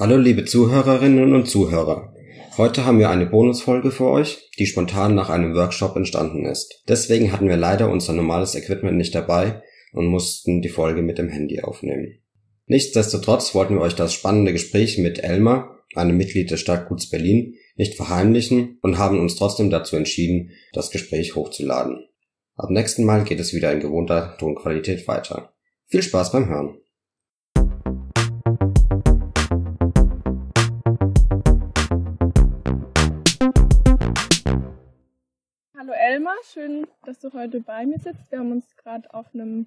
Hallo liebe Zuhörerinnen und Zuhörer. Heute haben wir eine Bonusfolge für euch, die spontan nach einem Workshop entstanden ist. Deswegen hatten wir leider unser normales Equipment nicht dabei und mussten die Folge mit dem Handy aufnehmen. Nichtsdestotrotz wollten wir euch das spannende Gespräch mit Elmar, einem Mitglied des Stadtguts Berlin, nicht verheimlichen und haben uns trotzdem dazu entschieden, das Gespräch hochzuladen. Ab nächsten Mal geht es wieder in gewohnter Tonqualität weiter. Viel Spaß beim Hören! Elmar, schön, dass du heute bei mir sitzt. Wir haben uns gerade auf einem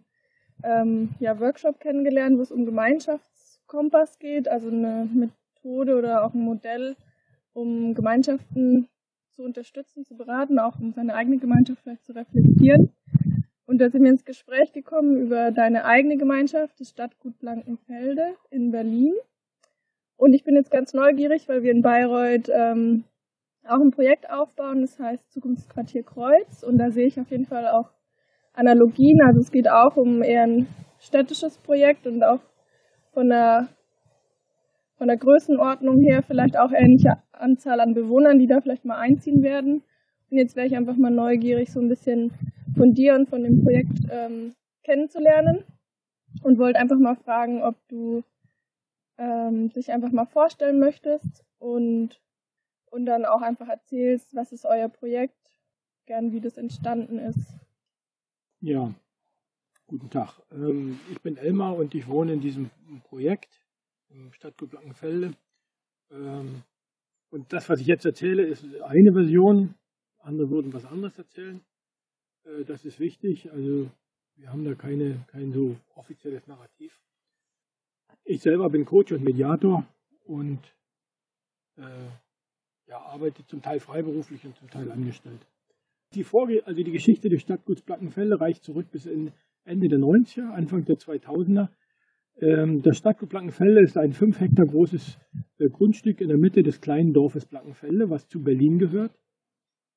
ähm, ja, Workshop kennengelernt, wo es um Gemeinschaftskompass geht, also eine Methode oder auch ein Modell, um Gemeinschaften zu unterstützen, zu beraten, auch um seine eigene Gemeinschaft vielleicht zu reflektieren. Und da sind wir ins Gespräch gekommen über deine eigene Gemeinschaft, das Stadtgut Blankenfelde in Berlin. Und ich bin jetzt ganz neugierig, weil wir in Bayreuth ähm, auch ein Projekt aufbauen, das heißt Zukunftsquartier Kreuz. Und da sehe ich auf jeden Fall auch Analogien. Also es geht auch um eher ein städtisches Projekt und auch von der, von der Größenordnung her vielleicht auch ähnliche Anzahl an Bewohnern, die da vielleicht mal einziehen werden. Und jetzt wäre ich einfach mal neugierig, so ein bisschen von dir und von dem Projekt ähm, kennenzulernen und wollte einfach mal fragen, ob du ähm, dich einfach mal vorstellen möchtest und und dann auch einfach erzählst, was ist euer Projekt, gern wie das entstanden ist. Ja, guten Tag. Ähm, ich bin Elmar und ich wohne in diesem Projekt im Stadtgut Blankenfelde. Ähm, und das, was ich jetzt erzähle, ist eine Version. Andere würden was anderes erzählen. Äh, das ist wichtig. Also wir haben da keine, kein so offizielles Narrativ. Ich selber bin Coach und Mediator und äh, ja, arbeitet zum Teil freiberuflich und zum Teil angestellt. Die, Vorge also die Geschichte des Stadtguts Plackenfelde reicht zurück bis Ende der 90er, Anfang der 2000er. Ähm, das Stadtgut Plackenfelde ist ein 5 Hektar großes äh, Grundstück in der Mitte des kleinen Dorfes Plackenfelde, was zu Berlin gehört.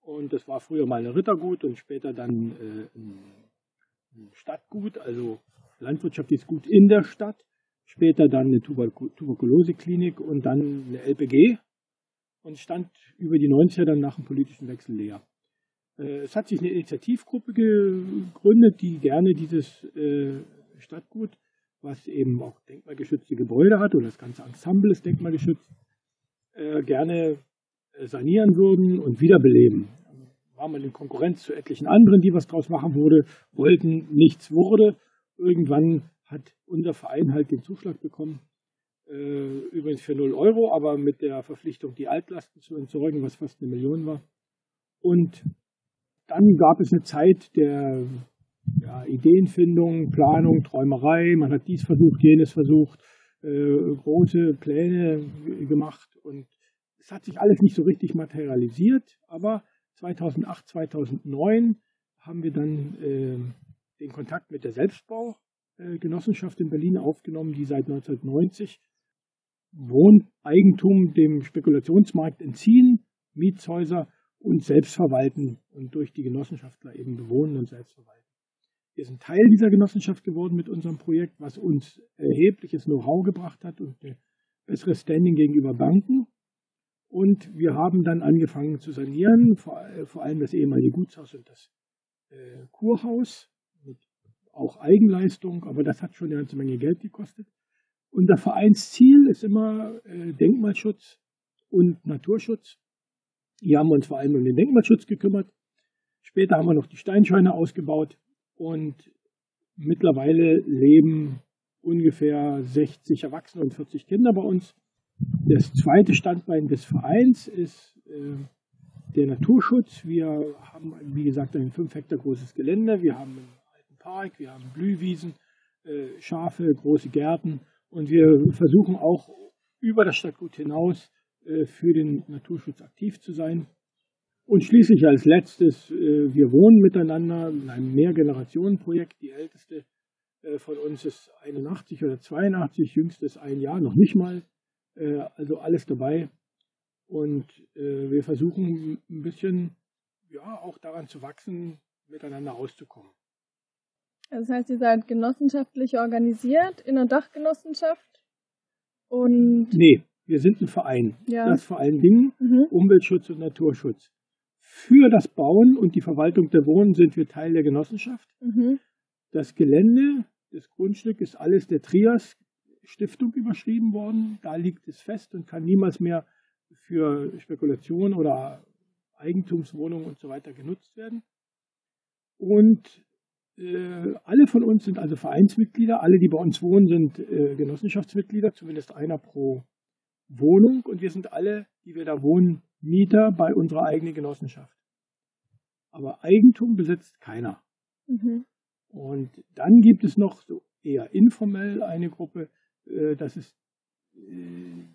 Und das war früher mal ein Rittergut und später dann äh, ein Stadtgut, also landwirtschaftliches Gut in der Stadt. Später dann eine Tuberkuloseklinik und dann eine LPG, und stand über die 90er dann nach dem politischen Wechsel leer. Äh, es hat sich eine Initiativgruppe gegründet, die gerne dieses äh, Stadtgut, was eben auch denkmalgeschützte Gebäude hat, oder das ganze Ensemble ist denkmalgeschützt, äh, gerne sanieren würden und wiederbeleben. War man in Konkurrenz zu etlichen anderen, die was draus machen wurde, wollten, nichts wurde. Irgendwann hat unser Verein halt den Zuschlag bekommen übrigens für 0 Euro, aber mit der Verpflichtung, die Altlasten zu entsorgen, was fast eine Million war. Und dann gab es eine Zeit der ja, Ideenfindung, Planung, Träumerei. Man hat dies versucht, jenes versucht, äh, große Pläne gemacht und es hat sich alles nicht so richtig materialisiert. Aber 2008, 2009 haben wir dann äh, den Kontakt mit der Selbstbaugenossenschaft in Berlin aufgenommen, die seit 1990 Wohneigentum dem Spekulationsmarkt entziehen, Mietshäuser und selbst verwalten und durch die Genossenschaftler eben bewohnen und selbst verwalten. Wir sind Teil dieser Genossenschaft geworden mit unserem Projekt, was uns erhebliches Know-how gebracht hat und ein besseres Standing gegenüber Banken. Und wir haben dann angefangen zu sanieren, vor, allem das ehemalige Gutshaus und das äh, Kurhaus mit auch Eigenleistung, aber das hat schon eine ganze Menge Geld gekostet. Unser Vereinsziel ist immer äh, Denkmalschutz und Naturschutz. Hier haben wir uns vor allem um den Denkmalschutz gekümmert. Später haben wir noch die Steinscheune ausgebaut und mittlerweile leben ungefähr 60 Erwachsene und 40 Kinder bei uns. Das zweite Standbein des Vereins ist äh, der Naturschutz. Wir haben, wie gesagt, ein 5 Hektar großes Gelände. Wir haben einen alten Park, wir haben Blühwiesen, äh, Schafe, große Gärten und wir versuchen auch über das Stadtgut hinaus äh, für den Naturschutz aktiv zu sein. Und schließlich als letztes, äh, wir wohnen miteinander in einem Mehrgenerationenprojekt. Die älteste äh, von uns ist 81 oder 82, jüngstes ein Jahr, noch nicht mal. Also alles dabei. Und wir versuchen ein bisschen, ja, auch daran zu wachsen, miteinander auszukommen. Das heißt, ihr seid genossenschaftlich organisiert in einer Dachgenossenschaft? Und nee, wir sind ein Verein. Ja. Das vor allen Dingen Mhm. Umweltschutz und Naturschutz. Für das Bauen und die Verwaltung der Wohnen sind wir Teil der Genossenschaft. Mhm. Das Gelände, das Grundstück ist alles der Trias Stiftung überschrieben worden. Da liegt es fest und kann niemals mehr für Spekulation oder Eigentumswohnungen und so weiter genutzt werden. Und äh, alle von uns sind also Vereinsmitglieder. Alle, die bei uns wohnen, sind äh, Genossenschaftsmitglieder, zumindest einer pro Wohnung. Und wir sind alle, die wir da wohnen, Mieter bei unserer eigenen Genossenschaft. Aber Eigentum besitzt keiner. Mhm. Und dann gibt es noch so eher informell eine Gruppe, äh, das ist äh,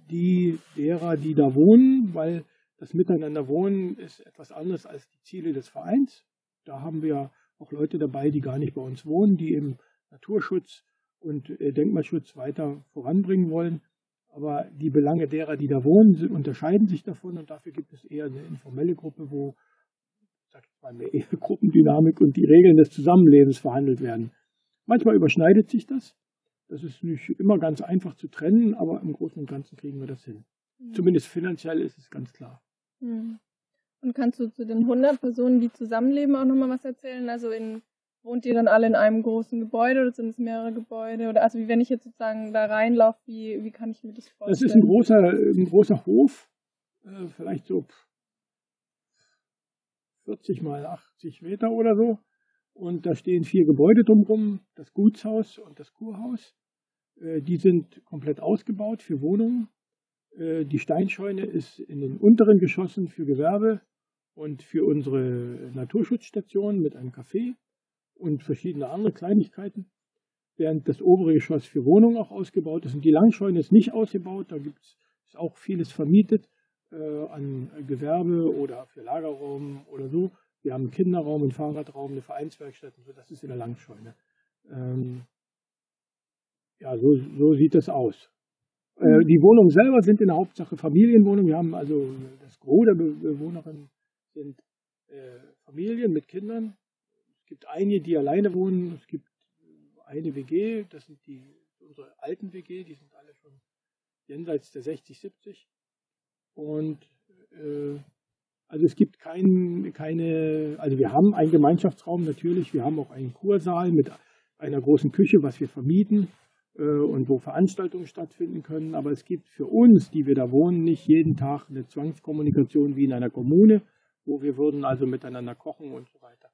die derer, die da wohnen, weil das Miteinander wohnen ist etwas anderes als die Ziele des Vereins. Da haben wir auch Leute dabei, die gar nicht bei uns wohnen, die eben Naturschutz und äh, Denkmalschutz weiter voranbringen wollen. Aber die Belange derer, die da wohnen, unterscheiden sich davon und dafür gibt es eher eine informelle Gruppe, wo sag ich mal, mehr Gruppendynamik und die Regeln des Zusammenlebens verhandelt werden. Manchmal überschneidet sich das. Das ist nicht immer ganz einfach zu trennen, aber im Großen und Ganzen kriegen wir das hin. Zumindest finanziell ist es ganz klar. Mhm. Und kannst du zu den 100 Personen, die zusammenleben, auch nochmal was erzählen? Also in, wohnt ihr dann alle in einem großen Gebäude oder sind es mehrere Gebäude? Oder also wie wenn ich jetzt sozusagen da reinlaufe, wie, wie kann ich mir das vorstellen? Das ist ein großer, ein großer Hof, äh, vielleicht so 40 mal 80 Meter oder so. Und da stehen vier Gebäude drumherum, das Gutshaus und das Kurhaus. Äh, Die sind komplett ausgebaut für Wohnungen. Äh, Die Steinscheune ist in den unteren Geschossen für Gewerbe und für unsere Naturschutzstation mit einem Café und verschiedene andere Kleinigkeiten. Während das obere Geschoss für Wohnungen auch ausgebaut ist. Und die Langscheune ist nicht ausgebaut, da gibt es auch vieles vermietet äh, an Gewerbe oder für Lagerraum oder so. Wir haben einen Kinderraum, einen Fahrradraum, eine Vereinswerkstatt und so, das ist in der Langscheune. Ähm, ja, so, so sieht das aus. Äh, die Wohnungen selber sind in der Hauptsache Familienwohnungen. Wir haben also das Gros der Be Bewohnerinnen sind äh, Familien mit Kindern. Es gibt einige, die alleine wohnen. Es gibt eine WG, das sind die unsere alten WG, die sind alle schon jenseits der 60, 70. Und äh, also es gibt kein, keine, also wir haben einen Gemeinschaftsraum natürlich, wir haben auch einen Kursaal mit einer großen Küche, was wir vermieten äh, und wo Veranstaltungen stattfinden können. Aber es gibt für uns, die wir da wohnen, nicht jeden Tag eine Zwangskommunikation wie in einer Kommune, wo wir würden also miteinander kochen und so weiter.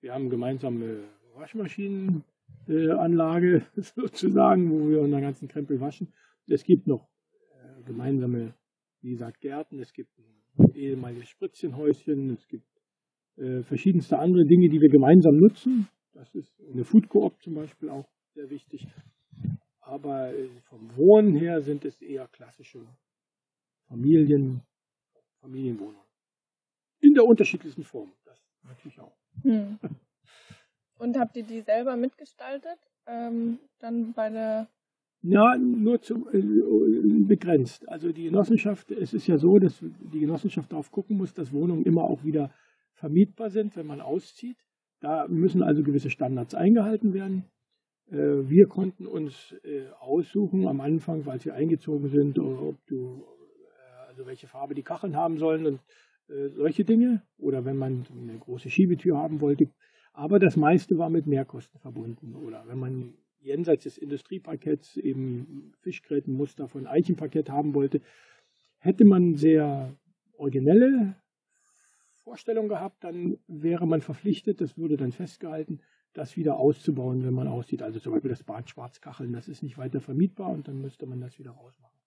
Wir haben gemeinsame Waschmaschinenanlage sozusagen, wo wir unseren ganzen Krempel waschen. Es gibt noch äh, gemeinsame, wie gesagt, Gärten, es gibt ein ehemaliges Spritzchenhäuschen, es gibt äh, verschiedenste andere Dinge, die wir gemeinsam nutzen. Das ist eine Food Coop zum Beispiel auch sehr wichtig. Aber äh, vom Wohnen her sind es eher klassische Familien, Familienwohnungen. In der unterschiedlichsten Form. Das natürlich auch. Hm. Und habt ihr die selber mitgestaltet? Ähm, dann bei der. Ja, nur zu, äh, begrenzt. Also die Genossenschaft, es ist ja so, dass die Genossenschaft darauf gucken muss, dass Wohnungen immer auch wieder vermietbar sind, wenn man auszieht. Da müssen also gewisse Standards eingehalten werden. Äh, wir konnten uns äh, aussuchen am Anfang, als wir eingezogen sind, ob du, äh, also welche Farbe die Kacheln haben sollen und äh, solche Dinge. Oder wenn man eine große Schiebetür haben wollte. Aber das meiste war mit Mehrkosten verbunden. Oder wenn man jenseits des Industrieparketts eben Fischgrätenmuster von Eichenparkett haben wollte, hätte man sehr originelle Vorstellungen gehabt, dann wäre man verpflichtet, das würde dann festgehalten, das wieder auszubauen, wenn man aussieht. Also zum Beispiel das Bad Schwarzkacheln, das ist nicht weiter vermietbar und dann müsste man das wieder rausmachen.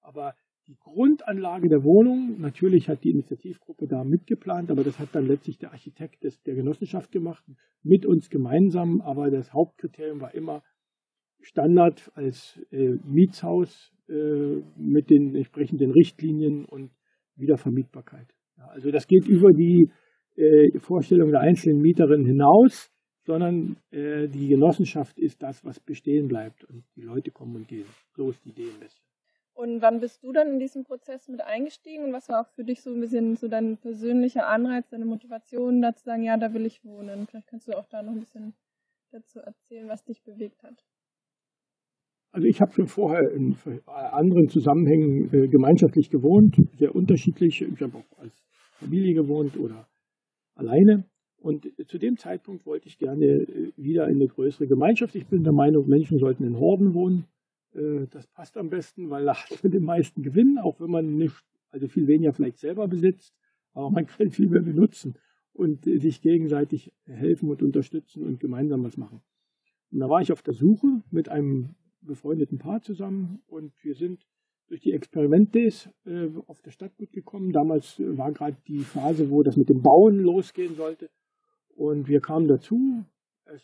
Aber die Grundanlage der Wohnung, natürlich hat die Initiativgruppe da mitgeplant, aber das hat dann letztlich der Architekt des, der Genossenschaft gemacht, mit uns gemeinsam. Aber das Hauptkriterium war immer Standard als äh, Mietshaus äh, mit den entsprechenden Richtlinien und Wiedervermietbarkeit. Ja, also das geht über die äh, Vorstellung der einzelnen Mieterinnen hinaus, sondern äh, die Genossenschaft ist das, was bestehen bleibt und die Leute kommen und gehen. So ist die Idee ein bisschen. Und wann bist du dann in diesen Prozess mit eingestiegen und was war auch für dich so ein bisschen so dein persönlicher Anreiz, deine Motivation, da zu sagen, ja, da will ich wohnen? Vielleicht kannst du auch da noch ein bisschen dazu erzählen, was dich bewegt hat. also ich habe schon vorher in anderen Zusammenhängen äh, gemeinschaftlich gewohnt, sehr unterschiedlich. Ich habe auch als Familie gewohnt oder alleine. Und zu dem Zeitpunkt wollte ich gerne äh, wieder in eine größere Gemeinschaft. Ich bin der Meinung, Menschen sollten in Horden wohnen. Äh, das passt am besten, weil da hat man den meisten Gewinn, auch wenn man nicht, also viel weniger vielleicht selber besitzt, aber man kann viel mehr benutzen und sich gegenseitig helfen und unterstützen und gemeinsam was machen. Und da war ich auf der Suche mit einem befreundeten Paar zusammen und wir sind durch die Experiment-Days äh, auf der Stadtgut gekommen. Damals war gerade die Phase, wo das mit dem Bauen losgehen sollte. Und wir kamen dazu. Es,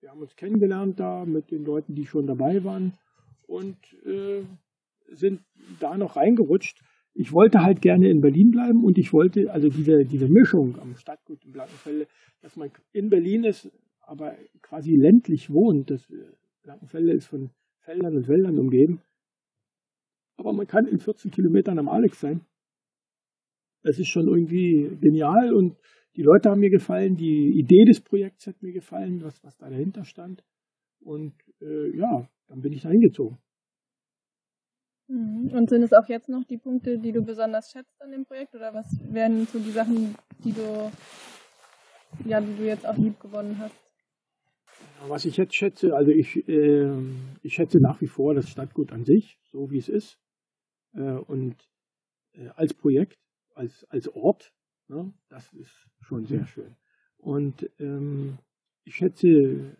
wir haben uns kennengelernt da mit den Leuten, die schon dabei waren und äh, sind da noch reingerutscht. Ich wollte halt gerne in Berlin bleiben und ich wollte, also diese, diese Mischung am Stadtgut in Blankenfelde, dass man in Berlin ist, aber quasi ländlich wohnt. Das äh, Blankenfelde ist von Feldern und Wäldern umgeben. Aber man kann in 14 Kilometern am Alex sein. Das ist schon irgendwie genial und die Leute haben mir gefallen, die Idee des Projekts hat mir gefallen, was, was da dahinter stand. Und äh, ja, dann bin ich da hingezogen. Mhm. Und sind es auch jetzt noch die Punkte, die du besonders schätzt an dem Projekt? Oder was wären so die Sachen, die du, ja, die du jetzt auch lieb gewonnen hast? Was ich jetzt schätze, also ich, äh, ich schätze nach wie vor das Stadtgut an sich, so wie es ist. Äh, und äh, als Projekt, als, als Ort, ne, das ist schon sehr schön. Und ähm, ich schätze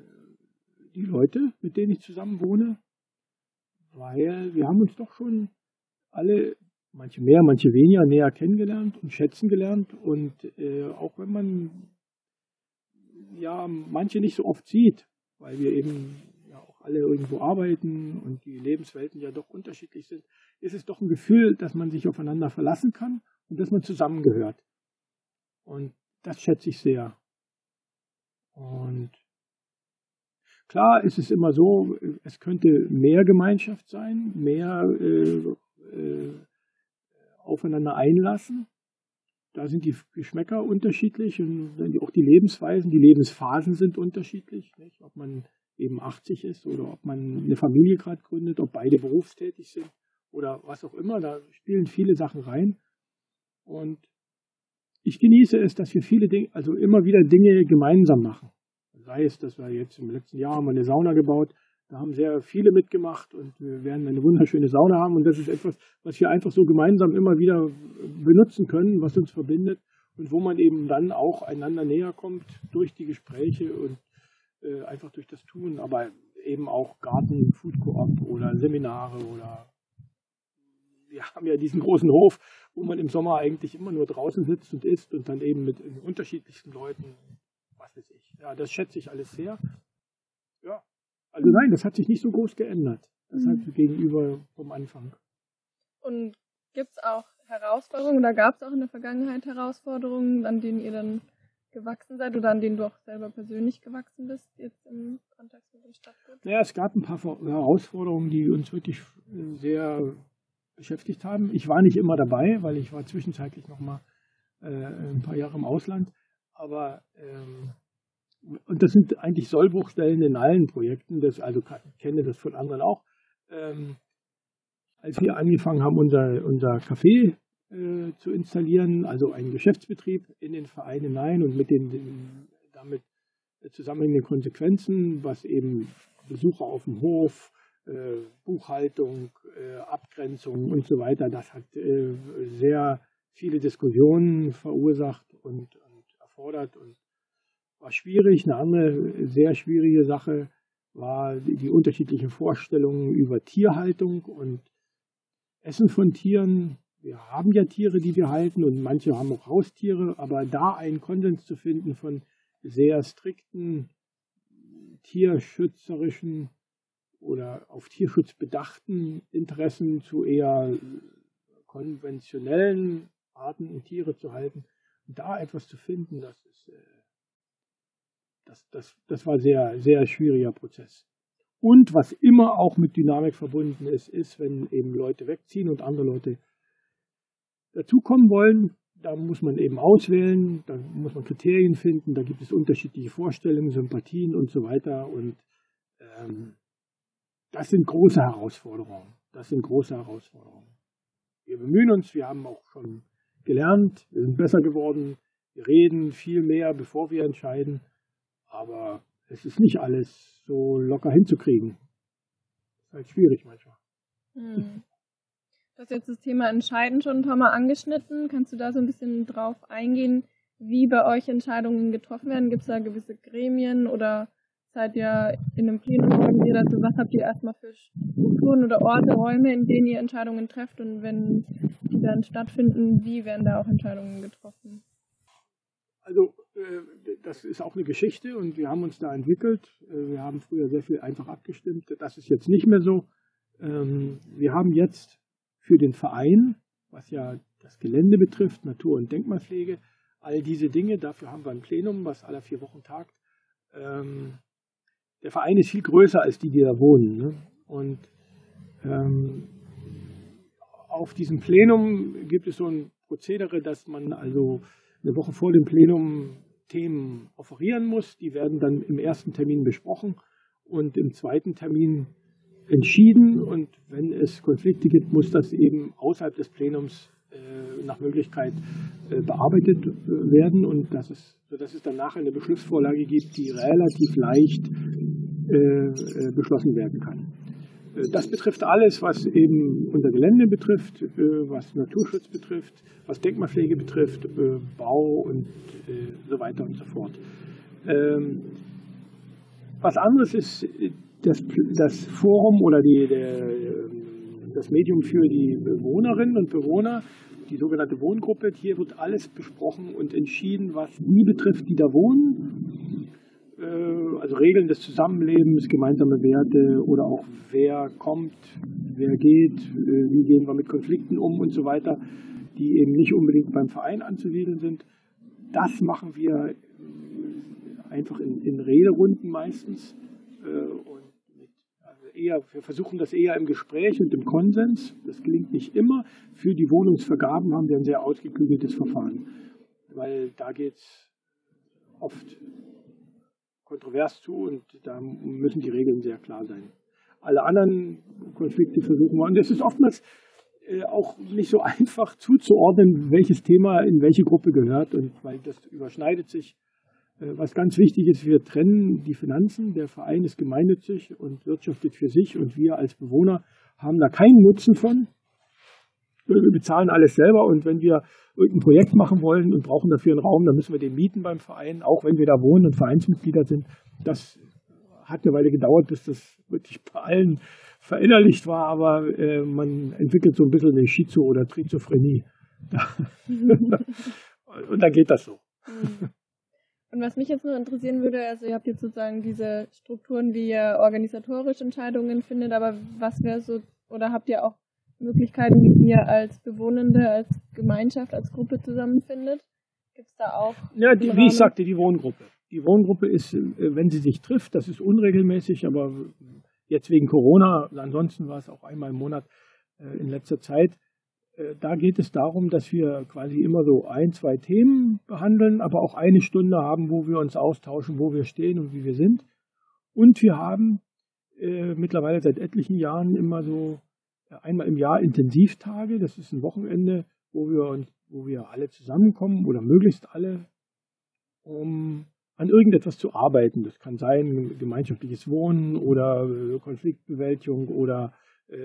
die Leute, mit denen ich zusammen wohne, weil wir haben uns doch schon alle, manche mehr, manche weniger, näher kennengelernt und schätzen gelernt. Und äh, auch wenn man ja manche nicht so oft sieht, weil wir eben ja auch alle irgendwo arbeiten und die Lebenswelten ja doch unterschiedlich sind, ist es doch ein Gefühl, dass man sich aufeinander verlassen kann und dass man zusammengehört. Und das schätze ich sehr. Und klar ist es immer so, es könnte mehr Gemeinschaft sein, mehr äh, äh, aufeinander einlassen. Da sind die Geschmäcker unterschiedlich und auch die Lebensweisen, die Lebensphasen sind unterschiedlich. Nicht? Ob man eben 80 ist oder ob man eine Familie gerade gründet, ob beide berufstätig sind oder was auch immer. Da spielen viele Sachen rein. Und ich genieße es, dass wir viele Dinge, also immer wieder Dinge gemeinsam machen. Sei es, dass wir jetzt im letzten Jahr haben wir eine Sauna gebaut, da haben sehr viele mitgemacht und wir werden eine wunderschöne Sauna haben und das ist etwas, was wir einfach so gemeinsam immer wieder benutzen können, was uns verbindet und wo man eben dann auch einander näher kommt durch die Gespräche und äh, einfach durch das Tun, aber eben auch Garten, Food Coop oder Seminare oder wir haben ja diesen großen Hof, wo man im Sommer eigentlich immer nur draußen sitzt und isst und dann eben mit unterschiedlichsten Leuten, was weiß ich. Ja, das schätze ich alles sehr. Ja, also nein, das hat sich nicht so groß geändert. Das mhm. hat gegenüber vom Anfang. Und gibt es auch Herausforderungen oder gab es auch in der Vergangenheit Herausforderungen, an denen ihr dann gewachsen seid oder an denen du auch selber persönlich gewachsen bist, jetzt im Kontext mit dem Stadtgut? Ja, es gab ein paar Herausforderungen, die uns wirklich sehr beschäftigt haben. Ich war nicht immer dabei, weil ich war zwischenzeitlich noch mal äh, ein paar Jahre im Ausland. Aber ähm, und das sind eigentlich Sollbruchstellen in allen Projekten, das, also kenne das von anderen auch. Ähm, als wir angefangen haben, unser, unser Café äh, zu installieren, also einen Geschäftsbetrieb in den Verein hinein und mit den, den damit zusammenhängenden Konsequenzen, was eben Besucher auf dem Hof, äh, Buchhaltung, äh, Abgrenzung und so weiter, das hat äh, sehr viele Diskussionen verursacht und, und erfordert und war schwierig. Eine andere sehr schwierige Sache war die, die unterschiedlichen Vorstellungen über Tierhaltung und Essen von Tieren. Wir haben ja Tiere, die wir halten und manche haben auch Haustiere, aber da einen Konsens zu finden von sehr strikten tierschützerischen oder auf Tierschutz bedachten Interessen zu eher konventionellen Arten Tiere zu halten. Und da etwas zu finden, das ist äh, das, das, das war sehr, sehr schwieriger Prozess. Und was immer auch mit Dynamik verbunden ist, ist, wenn eben Leute wegziehen und andere Leute dazukommen wollen, da muss man eben auswählen, da muss man Kriterien finden, da gibt es unterschiedliche Vorstellungen, Sympathien und so weiter. Und ähm, das sind große Herausforderungen. Das sind große Herausforderungen. Wir bemühen uns, wir haben auch schon gelernt, wir sind besser geworden, wir reden viel mehr, bevor wir entscheiden, aber es ist nicht alles so locker hinzukriegen. Das ist halt schwierig manchmal. Hm. Du hast jetzt das Thema Entscheiden schon ein paar Mal angeschnitten. Kannst du da so ein bisschen drauf eingehen, wie bei euch Entscheidungen getroffen werden? Gibt es da gewisse Gremien oder seid ihr in einem Plenum organisiert? Also was habt ihr erstmal für Strukturen oder Orte, Räume, in denen ihr Entscheidungen trefft? Und wenn die dann stattfinden, wie werden da auch Entscheidungen getroffen? Also äh, das ist auch eine Geschichte und wir haben uns da entwickelt. Äh, wir haben früher sehr viel einfach abgestimmt. Das ist jetzt nicht mehr so. Ähm, wir haben jetzt für den Verein, was ja das Gelände betrifft, Natur- und Denkmalpflege, all diese Dinge, dafür haben wir ein Plenum, was alle vier Wochen tagt. Ähm, der Verein ist viel größer als die, die da wohnen. Ne? Und ähm, auf diesem Plenum gibt es so ein Prozedere, dass man also eine Woche vor dem Plenum Themen offerieren muss. Die werden dann im ersten Termin besprochen und im zweiten Termin entschieden. Und wenn es Konflikte gibt, muss das eben außerhalb des Plenums äh, nach Möglichkeit äh, bearbeitet äh, werden und dass es, sodass es dann nachher eine Beschlussvorlage gibt, die relativ leicht äh, äh, beschlossen werden kann. Das betrifft alles, was eben unser Gelände betrifft, was Naturschutz betrifft, was Denkmalpflege betrifft, Bau und so weiter und so fort. Ähm, was anderes ist das, das Forum oder die, der, das Medium für die Bewohnerinnen und Bewohner, die sogenannte Wohngruppe. Hier wird alles besprochen und entschieden, was die betrifft, die da wohnen. Äh, also Regeln des Zusammenlebens, gemeinsame Werte oder auch wer kommt, wer geht, äh, wie gehen wir mit Konflikten um und so weiter, die eben nicht unbedingt beim Verein anzusiedeln sind. Das machen wir einfach in, in Rederunden meistens äh, eher, wir versuchen das eher im Gespräch und im Konsens. Das gelingt nicht immer. Für die Wohnungsvergaben haben wir ein sehr ausgeklügeltes Verfahren, weil da geht es oft kontrovers zu und da müssen die Regeln sehr klar sein. Alle anderen Konflikte versuchen wir, und es ist oftmals äh, auch nicht so einfach zuzuordnen, welches Thema in welche Gruppe gehört, und weil das überschneidet sich äh, was ganz wichtig ist, wir trennen die Finanzen. Der Verein ist gemeinnützig und wirtschaftet für sich und wir als Bewohner haben da keinen Nutzen von. Wir bezahlen alles selber und wenn wir irgendein Projekt machen wollen und brauchen dafür einen Raum, dann müssen wir den mieten beim Verein, auch wenn wir da wohnen und Vereinsmitglieder sind. Das hat eine Weile gedauert, bis das wirklich bei allen verinnerlicht war, aber äh, man entwickelt so ein bisschen eine Schizo- oder Trizophrenie. und dann geht das so. Mhm. Und was mich jetzt nur interessieren würde, also ihr habt jetzt sozusagen diese Strukturen, wie ihr organisatorisch Entscheidungen findet, aber was wäre so, oder habt ihr auch Möglichkeiten, wie ihr als Bewohnende, als Gemeinschaft, als Gruppe zusammenfindet? Gibt es da auch? Ja, die, wie ich sagte, die Wohngruppe. Die Wohngruppe ist, wenn sie sich trifft, das ist unregelmäßig, aber jetzt wegen Corona, ansonsten war es auch einmal im Monat äh, in letzter Zeit, äh, da geht es darum, dass wir quasi immer so ein, zwei Themen behandeln, aber auch eine Stunde haben, wo wir uns austauschen, wo wir stehen und wie wir sind. Und wir haben äh, mittlerweile seit etlichen Jahren immer so einmal im Jahr Intensivtage. Das ist ein Wochenende, wo wir wo wir alle zusammenkommen oder möglichst alle, um an irgendetwas zu arbeiten. Das kann sein gemeinschaftliches Wohnen oder äh, Konfliktbewältigung oder äh,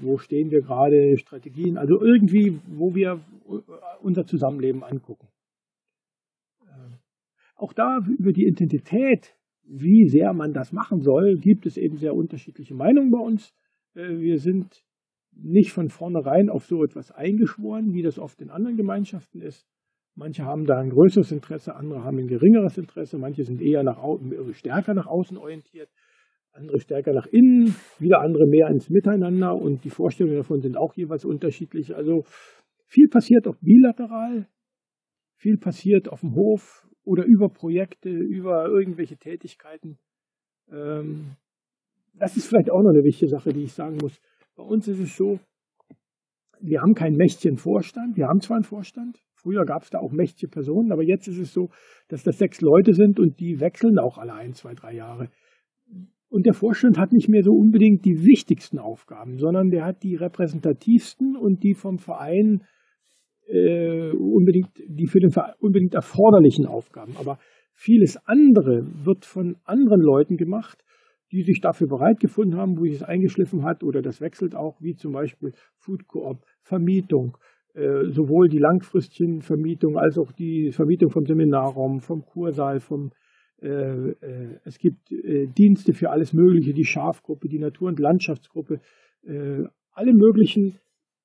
wo stehen wir gerade, Strategien, also irgendwie, wo wir unser Zusammenleben angucken. Äh, auch da über die Intensität, wie sehr man das machen soll, gibt es eben sehr unterschiedliche Meinungen bei uns. Äh, wir sind nicht von vornherein auf so etwas eingeschworen, wie das oft in anderen Gemeinschaften ist. Manche haben da ein größeres Interesse, andere haben ein geringeres Interesse, manche sind eher nach, stärker nach außen orientiert andere stärker nach innen, wieder andere mehr ins Miteinander und die Vorstellungen davon sind auch jeweils unterschiedlich. Also viel passiert auch bilateral, viel passiert auf dem Hof oder über Projekte, über irgendwelche Tätigkeiten. Ähm, das ist vielleicht auch noch eine wichtige Sache, die ich sagen muss. Bei uns ist es so, wir haben keinen mächtigen Vorstand. Wir haben zwar einen Vorstand, Früher gab es da auch mächtige Personen, aber jetzt ist es so, dass das sechs Leute sind und die wechseln auch alle ein, zwei, drei Jahre Und der Vorstand hat nicht mehr so unbedingt die wichtigsten Aufgaben, sondern der hat die repräsentativsten und die vom Verein äh, unbedingt, die für den Verein unbedingt erforderlichen Aufgaben. Aber vieles andere wird von anderen Leuten gemacht, die sich dafür bereit gefunden haben, wo sich es eingeschliffen hat oder das wechselt auch, wie zum Beispiel Food Coop, Vermietung, äh, sowohl die langfristigen Vermietung als auch die Vermietung vom Seminarraum, vom Kursaal, vom äh, äh, es gibt äh, Dienste für alles Mögliche, die Schafgruppe, die Natur- und Landschaftsgruppe, alle möglichen,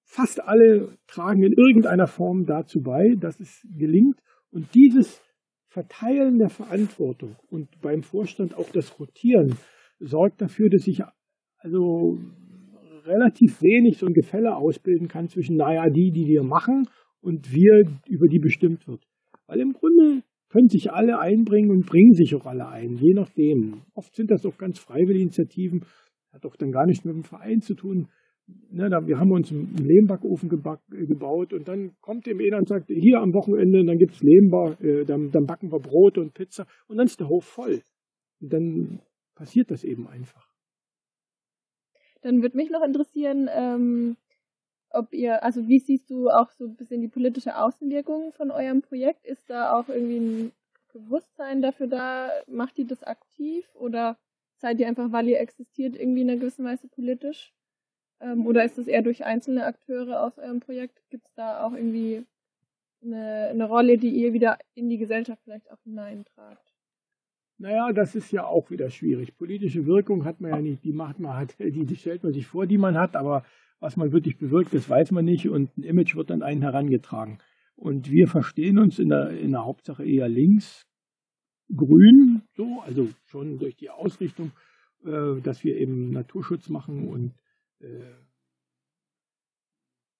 fast alle tragen in irgendeiner Form dazu bei, dass es gelingt. Und dieses Verteilen der Verantwortung und beim Vorstand auch das Rotieren sorgt dafür, dass sich also relativ wenig so ein Gefälle ausbilden kann zwischen, naja, die, die wir machen und wir, über die bestimmt wird. Weil im Grunde können sich alle einbringen und bringen sich auch alle ein, je nachdem. Oft sind das auch ganz freiwillige Initiativen, hat auch dann gar nichts mit dem Verein zu tun. Ne, da, wir haben uns einen Lehmbackofen gebaut und dann kommt dem einer und sagt, hier am Wochenende, dann gibt es Lehmbar, äh, dann, dann, backen wir Brot und Pizza und dann ist der Hof voll. Und dann passiert das eben einfach. Dann würde mich noch interessieren, ähm, ob ihr, also wie siehst du auch so ein bisschen die politische Außenwirkung von eurem Projekt? Ist da auch irgendwie ein Bewusstsein dafür da? Macht ihr das aktiv oder seid ihr einfach, weil ihr existiert, irgendwie in einer gewissen Weise politisch? Ähm, oder ist das eher durch einzelne Akteure aus eurem Projekt? Gibt es da auch irgendwie eine, eine Rolle, die ihr wieder in die Gesellschaft vielleicht auch hineintragt? Naja, das ist ja auch wieder schwierig. Politische Wirkung hat man ja nicht, die macht man halt, die, die stellt man sich vor, die man hat, aber was man wirklich bewirkt, das weiß man nicht und ein Image wird an einen herangetragen. Und wir verstehen uns in der, in der Hauptsache eher links, grün, so, also schon durch die Ausrichtung, äh, dass wir eben Naturschutz machen und äh,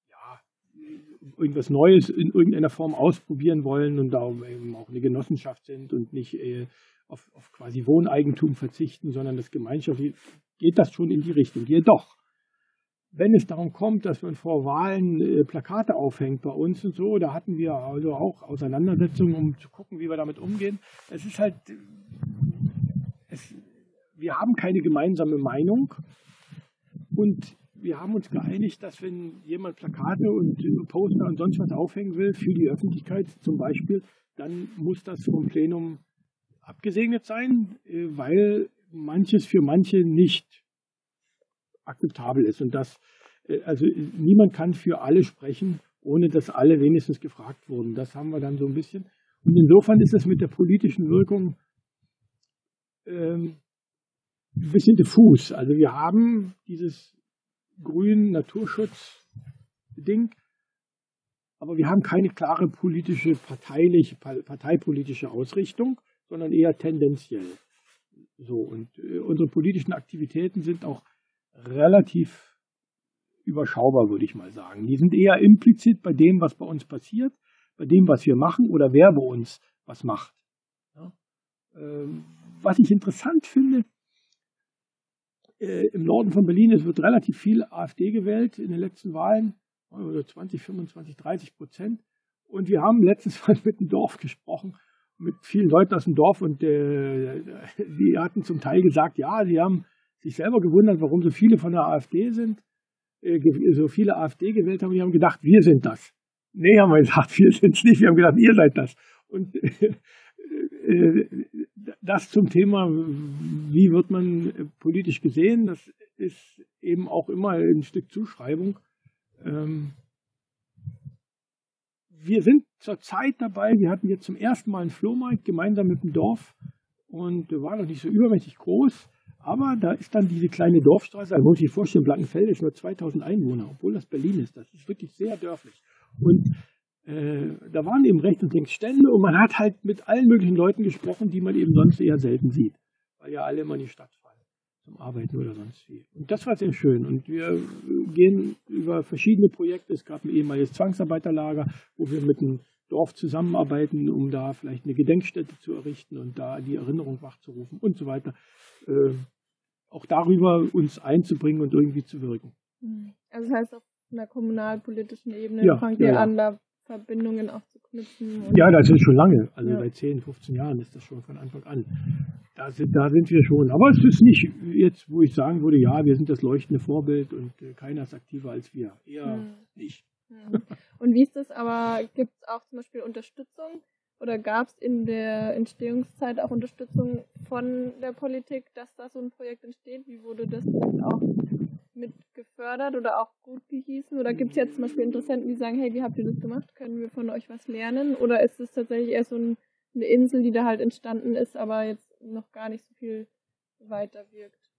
ja, irgendwas Neues in irgendeiner Form ausprobieren wollen und da eben auch eine Genossenschaft sind und nicht äh, auf, auf quasi Wohneigentum verzichten, sondern das gemeinschaftlich geht das schon in die Richtung. Jedoch wenn es darum kommt, dass man vor Wahlen äh, Plakate aufhängt bei uns und so, da hatten wir also auch Auseinandersetzungen, um zu gucken, wie wir damit umgehen. Es ist halt, es, wir haben keine gemeinsame Meinung und wir haben uns geeinigt, dass wenn jemand Plakate und Poster und sonst was aufhängen will für die Öffentlichkeit zum Beispiel, dann muss das vom Plenum abgesegnet sein, äh, weil manches für manche nicht akzeptabel ist. Und das, äh, also niemand kann für alle sprechen, ohne dass alle wenigstens gefragt wurden. Das haben wir dann so ein bisschen. Und insofern ist es mit der politischen Wirkung ähm, ein bisschen diffus. Also wir haben dieses grünen Naturschutz-Ding, aber wir haben keine klare politische, parteiliche, parteipolitische Ausrichtung, sondern eher tendenziell. So, und äh, unsere politischen Aktivitäten sind auch relativ überschaubar, würde ich mal sagen. Die sind eher implizit bei dem, was bei uns passiert, bei dem, was wir machen oder wer bei uns was macht. Ja. Ähm, was ich interessant finde, äh, im Norden von Berlin, es wird relativ viel AfD gewählt in den letzten Wahlen, 20, 25, 30 Prozent. Und wir haben letztens mal mit dem Dorf gesprochen, mit vielen Leuten aus dem Dorf und äh, die hatten zum Teil gesagt, ja, sie haben sich selber gewundert, warum so viele von der AfD sind, äh, so viele AfD gewählt haben. Die haben gedacht, wir sind das. Nee, haben wir gesagt, wir sind es nicht. Wir haben gedacht, ihr seid das. Und äh, das zum Thema, wie wird man politisch gesehen, das ist eben auch immer ein Stück Zuschreibung. Ähm, wir sind zurzeit dabei, wir hatten jetzt zum ersten Mal einen Flohmarkt gemeinsam mit dem Dorf und war noch nicht so übermächtig groß. Aber da ist dann diese kleine Dorfstraße, also muss ich vorstellen, Blankenfeld ist nur 2000 Einwohner, obwohl das Berlin ist. Das ist wirklich sehr dörflich. Und äh, da waren eben rechts und links Stände und man hat halt mit allen möglichen Leuten gesprochen, die man eben sonst eher selten sieht, weil ja alle immer in die Stadt fahren zum Arbeiten oder sonst wie. Und das war sehr schön. Und wir gehen über verschiedene Projekte. Es gab ein ehemaliges Zwangsarbeiterlager, wo wir mit einem Dorf zusammenarbeiten, um da vielleicht eine Gedenkstätte zu errichten und da die Erinnerung wachzurufen und so weiter. Äh, auch darüber uns einzubringen und irgendwie zu wirken. Mhm. Also das heißt auf einer kommunalpolitischen Ebene ja, fangt ja, ihr ja. an, da Verbindungen auch knüpfen. Ja, das ist schon lange. Also ja. seit 10, 15 Jahren ist das schon von Anfang an. Da sind, da sind wir schon. Aber es ist nicht jetzt, wo ich sagen würde, ja, wir sind das leuchtende Vorbild und äh, keiner ist aktiver als wir. Eher hm. nicht. Hm. Und wie ist das aber, gibt es auch zum Beispiel Unterstützung oder gab es in der Entstehungszeit auch Unterstützung von der Politik, dass da so ein Projekt entsteht? Wie wurde das auch mit gefördert oder auch gut gehießen? Oder gibt es jetzt zum Beispiel Interessenten, die sagen, hey, wie habt ihr das gemacht? Können wir von euch was lernen? Oder ist es tatsächlich eher so ein, eine Insel, die da halt entstanden ist, aber jetzt noch gar nicht so viel weiter wirkt?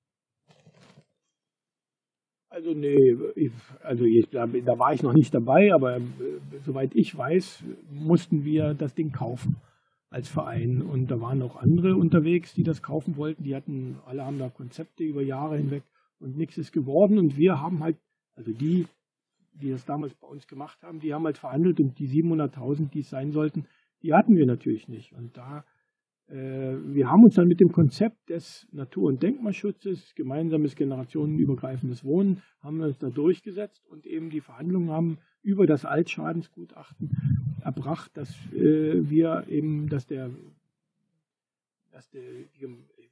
Also nee, ich, also ich, da, da, war ich noch nicht dabei, aber äh, soweit ich weiß, mussten wir das Ding kaufen als Verein. Und da waren auch andere unterwegs, die das kaufen wollten. Die hatten, alle haben da Konzepte über Jahre hinweg und nichts ist geworden. Und wir haben halt, also die, die das damals bei uns gemacht haben, die haben halt verhandelt und die 700.000, die es sein sollten, die hatten wir natürlich nicht. Und da äh, wir haben uns dann mit dem Konzept des Natur- und Denkmalschutzes, gemeinsames generationenübergreifendes Wohnen, haben wir uns da durchgesetzt und eben die Verhandlungen haben über das Altschadensgutachten erbracht, dass äh, wir eben, dass der, dass der,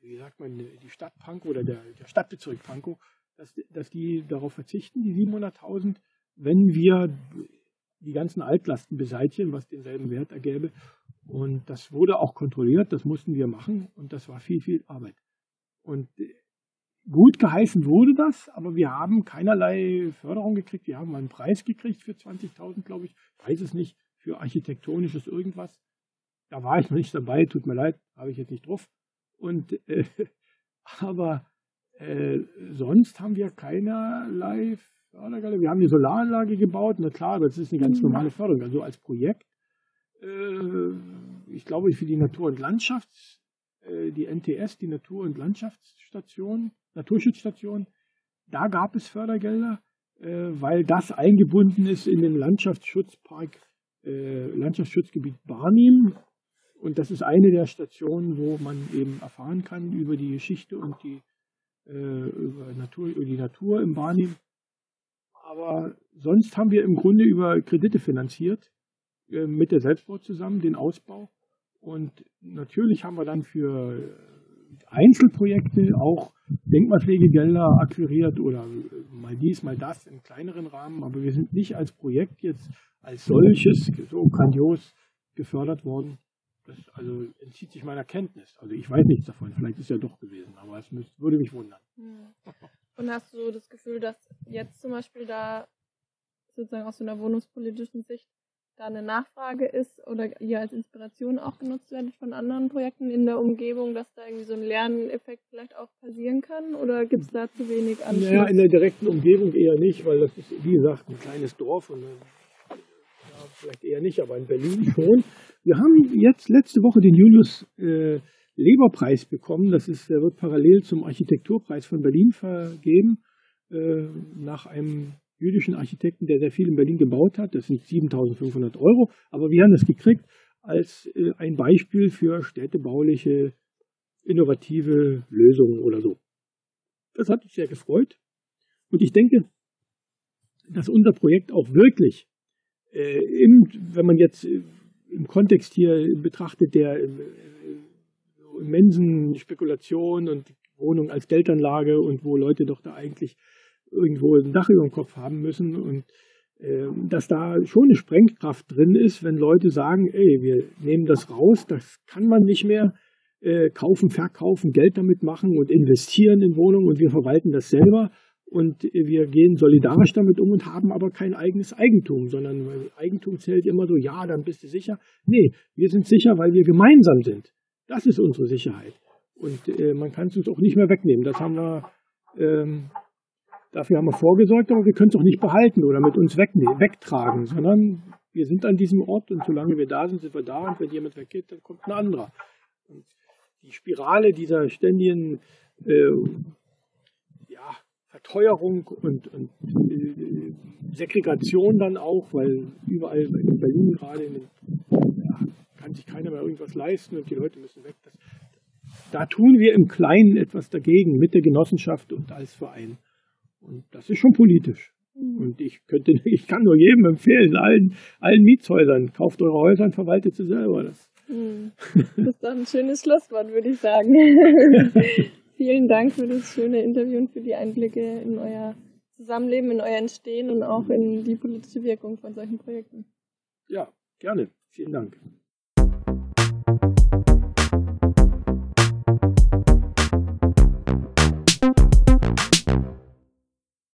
wie sagt man, die Stadt Pankow oder der, der Stadtbezirk Pankow, dass, dass die darauf verzichten, die 700.000, wenn wir die ganzen Altlasten beseitigen, was denselben Wert ergäbe und das wurde auch kontrolliert, das mussten wir machen und das war viel, viel Arbeit. Und äh, gut geheißen wurde das, aber wir haben keinerlei Förderung gekriegt. Wir haben einen Preis gekriegt für 20.000, glaube ich. Ich weiß es nicht, für architektonisches irgendwas. Da war ich noch nicht dabei, tut mir leid, habe ich jetzt nicht drauf. Und, äh, aber äh, sonst haben wir keinerlei Fördergelder. Wir haben eine Solaranlage gebaut, na klar, das ist eine ganz mhm. normale Förderung. Also als Projekt äh, ich glaube, für die Natur- und Landschafts, äh, die NTS, die Natur- und Landschaftsstation, Naturschutzstation, da gab es Fördergelder, äh, weil das eingebunden ist in den Landschaftsschutzpark, Landschaftsschutzgebiet Barnim. Und das ist eine der Stationen, wo man eben erfahren kann über die Geschichte und die, über, Natur, über die Natur im Barnim. Aber sonst haben wir im Grunde über Kredite finanziert äh, mit der Selbstbau zusammen, den Ausbau. Und natürlich haben wir dann für Einzelprojekte auch Denkmalpflegegelder akquiriert oder mal dies, mal das im kleineren Rahmen. Aber wir sind nicht als Projekt jetzt als solches so grandios gefördert worden. Das also entzieht sich meiner Kenntnis. Also ich weiß nichts davon. Vielleicht ist es ja doch gewesen, aber es müsste, würde mich wundern. Hm. Und hast du das Gefühl, dass jetzt zum Beispiel da sozusagen aus so einer wohnungspolitischen Sicht da eine Nachfrage ist oder ihr als Inspiration auch genutzt werdet von anderen Projekten in der Umgebung, dass da irgendwie so ein Lerneffekt vielleicht auch passieren kann? Oder gibt es da zu wenig Anschluss? Naja, in der direkten Umgebung eher nicht, weil das ist, wie gesagt, ein kleines Dorf und ja, vielleicht eher nicht, aber in Berlin schon. Wir haben jetzt letzte Woche den Julius äh, Leberpreis bekommen. Das ist, der wird parallel zum Architekturpreis von Berlin vergeben, äh, nach einem jüdischen Architekten, der sehr viel in Berlin gebaut hat. Das sind 7500 Euro, aber wir haben das gekriegt als äh, ein Beispiel für städtebauliche innovative Lösungen oder so. Das hat uns sehr gefreut. Und ich denke, dass unser Projekt auch wirklich, äh, im, wenn man jetzt äh, im Kontext hier betrachtet, der äh, immensen Spekulation und Wohnung als Geldanlage und wo Leute doch da eigentlich irgendwo ein Dach über dem Kopf haben müssen und äh, dass da schon eine Sprengkraft drin ist, wenn Leute sagen, ey, wir nehmen das raus, das kann man nicht mehr äh, kaufen, verkaufen, Geld damit machen und investieren in Wohnungen und wir verwalten das selber und wir gehen solidarisch damit um und haben aber kein eigenes Eigentum, sondern Eigentum zählt immer so, ja, dann bist du sicher. Nee, wir sind sicher, weil wir gemeinsam sind. Das ist unsere Sicherheit. Und äh, man kann es uns auch nicht mehr wegnehmen. Das haben wir ähm, Dafür haben wir vorgesorgt, aber wir können es auch nicht behalten oder mit uns wegtragen, sondern wir sind an diesem Ort und solange wir da sind, sind wir da und wenn jemand weggeht, dann kommt ein anderer. Und die Spirale dieser ständigen äh, Verteuerung und, und äh, Segregation dann auch, weil überall in Berlin gerade in den, ja, kann sich keiner mehr irgendwas leisten und die Leute müssen weg. Das, da tun wir im Kleinen etwas dagegen mit der Genossenschaft und als Verein. Und das ist schon politisch. Und ich könnte, ich kann nur jedem empfehlen, allen, allen Mietshäusern, kauft eure Häuser und verwaltet sie selber. Das, mhm. das ist doch ein schönes Schlusswort, würde ich sagen. Vielen Dank für das schöne Interview und für die Einblicke in euer Zusammenleben, in euer Entstehen und auch in die politische Wirkung von solchen Projekten. Ja, gerne. Vielen Dank.